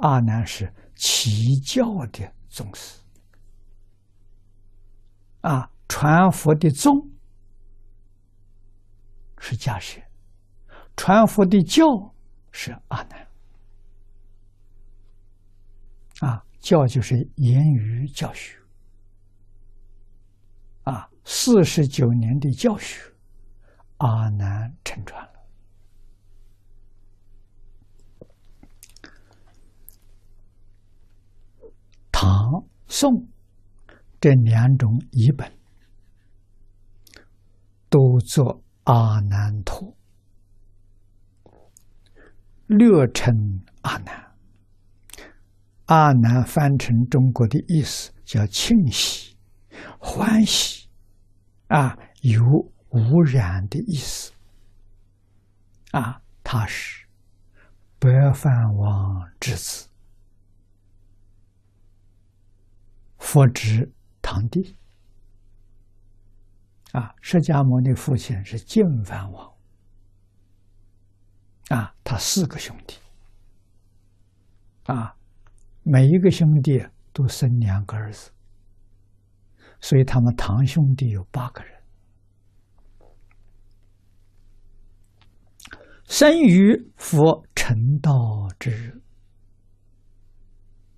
阿难是其教的宗师，啊，传佛的宗是迦叶，传佛的教是阿难，啊，教就是言语教学，啊，四十九年的教学，阿难承传了。唐、宋这两种译本都做阿难陀，略称阿难。阿难翻成中国的意思叫庆喜、欢喜，啊，有污染的意思，啊，他是白饭王之子。佛指堂弟啊，释迦牟尼父亲是净饭王啊，他四个兄弟啊，每一个兄弟都生两个儿子，所以他们堂兄弟有八个人。生于佛成道之日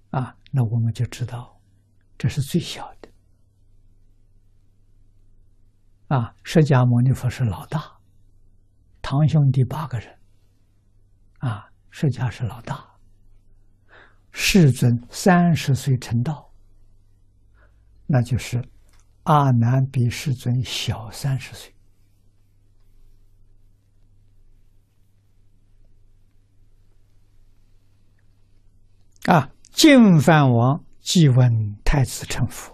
啊，那我们就知道。这是最小的啊！释迦牟尼佛是老大，堂兄弟八个人啊，释迦是老大。世尊三十岁成道，那就是阿难比世尊小三十岁啊！净饭王。既闻太子成佛，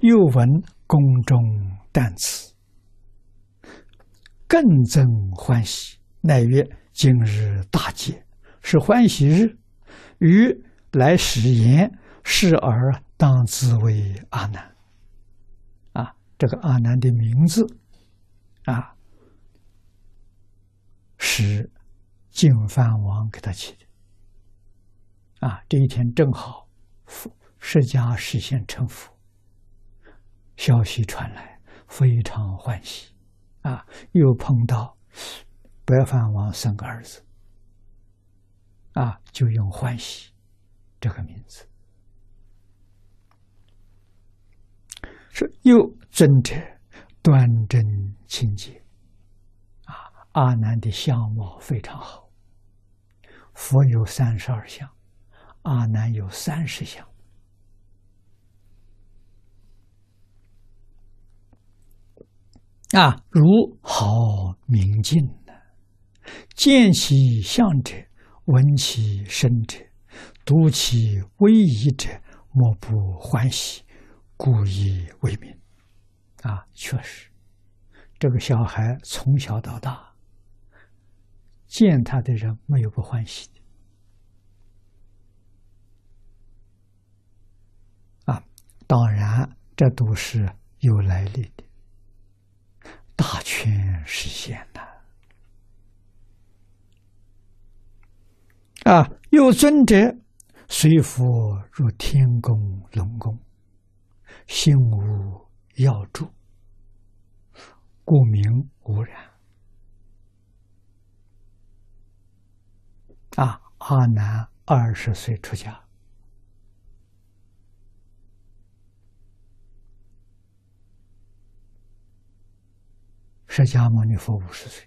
又闻宫中旦辞，更增欢喜。乃曰：今日大戒，是欢喜日。于来使言，是而当自为阿难。啊，这个阿难的名字，啊，是净饭王给他起的。啊，这一天正好。释迦实现成佛，消息传来，非常欢喜，啊，又碰到白饭王生个儿子，啊，就用欢喜这个名字。是又尊者端正清洁，啊，阿难的相貌非常好。佛有三十二相，阿难有三十相。啊，如好明镜呢，见其相者，闻其声者，读其威仪者，莫不欢喜，故以为名。啊，确实，这个小孩从小到大，见他的人没有不欢喜的。啊，当然，这都是有来历的。实现了啊！有尊者随佛入天宫龙宫，心无要住，故名无染。啊！阿难二十岁出家。释迦牟尼佛五十岁，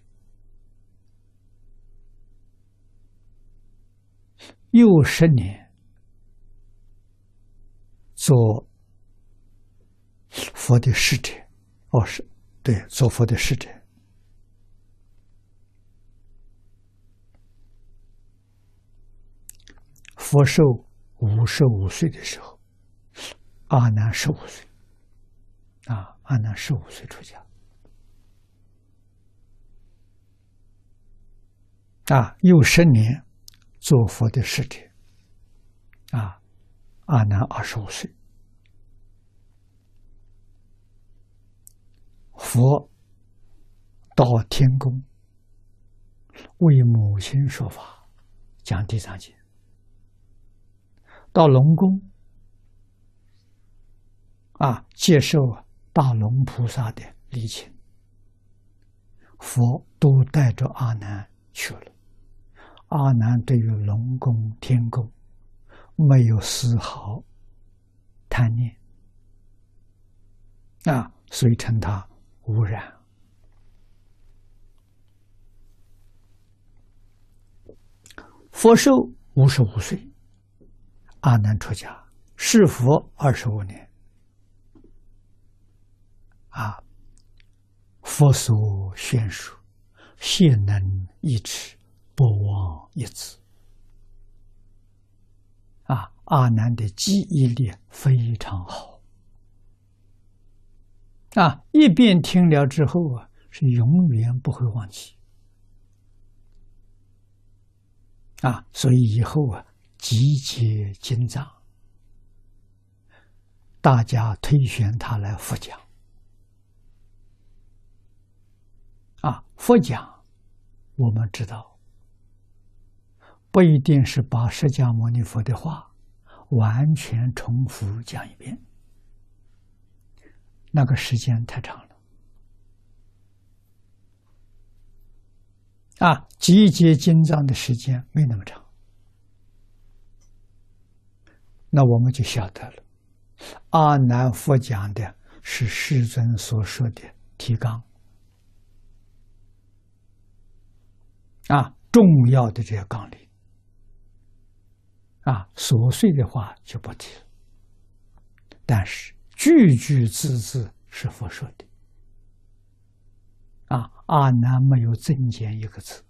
又十年做佛的使者，哦，是对，做佛的使者。佛寿五十五岁的时候，阿难十五岁，啊，阿难十五岁出家。啊，又十年做佛的使者，啊，阿难二十五岁，佛到天宫为母亲说法，讲地藏经，到龙宫啊，接受大龙菩萨的礼请，佛都带着阿难去了。阿难对于龙宫天宫没有丝毫贪念啊，所以称他无染。佛寿五十五岁，阿难出家，是佛二十五年。啊，佛所宣说，现能一持，不忘一字。啊，阿难的记忆力非常好。啊，一遍听了之后啊，是永远不会忘记。啊，所以以后啊，集结经藏，大家推选他来复讲。啊，复讲，我们知道，不一定是把释迦牟尼佛的话完全重复讲一遍，那个时间太长了。啊，集结经藏的时间没那么长，那我们就晓得了。阿难佛讲的是世尊所说的提纲，啊，重要的这些纲领，啊，琐碎的话就不提了。但是句句字字是佛说的。啊，阿难没有增减一个字，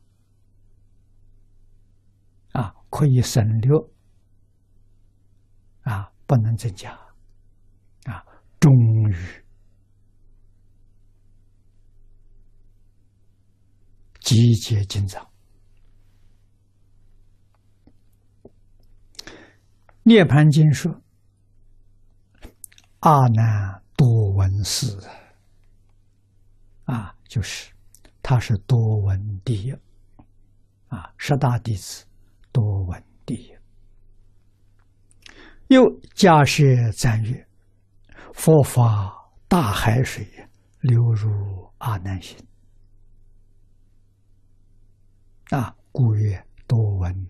啊，可以省略，啊，不能增加，啊，终于。集结进藏，《涅盘经》说：“阿难多闻思。”啊。就是，他是多闻第一，啊，十大弟子多闻第一。又假设赞曰：“佛法大海水流入阿难心，啊，故曰多闻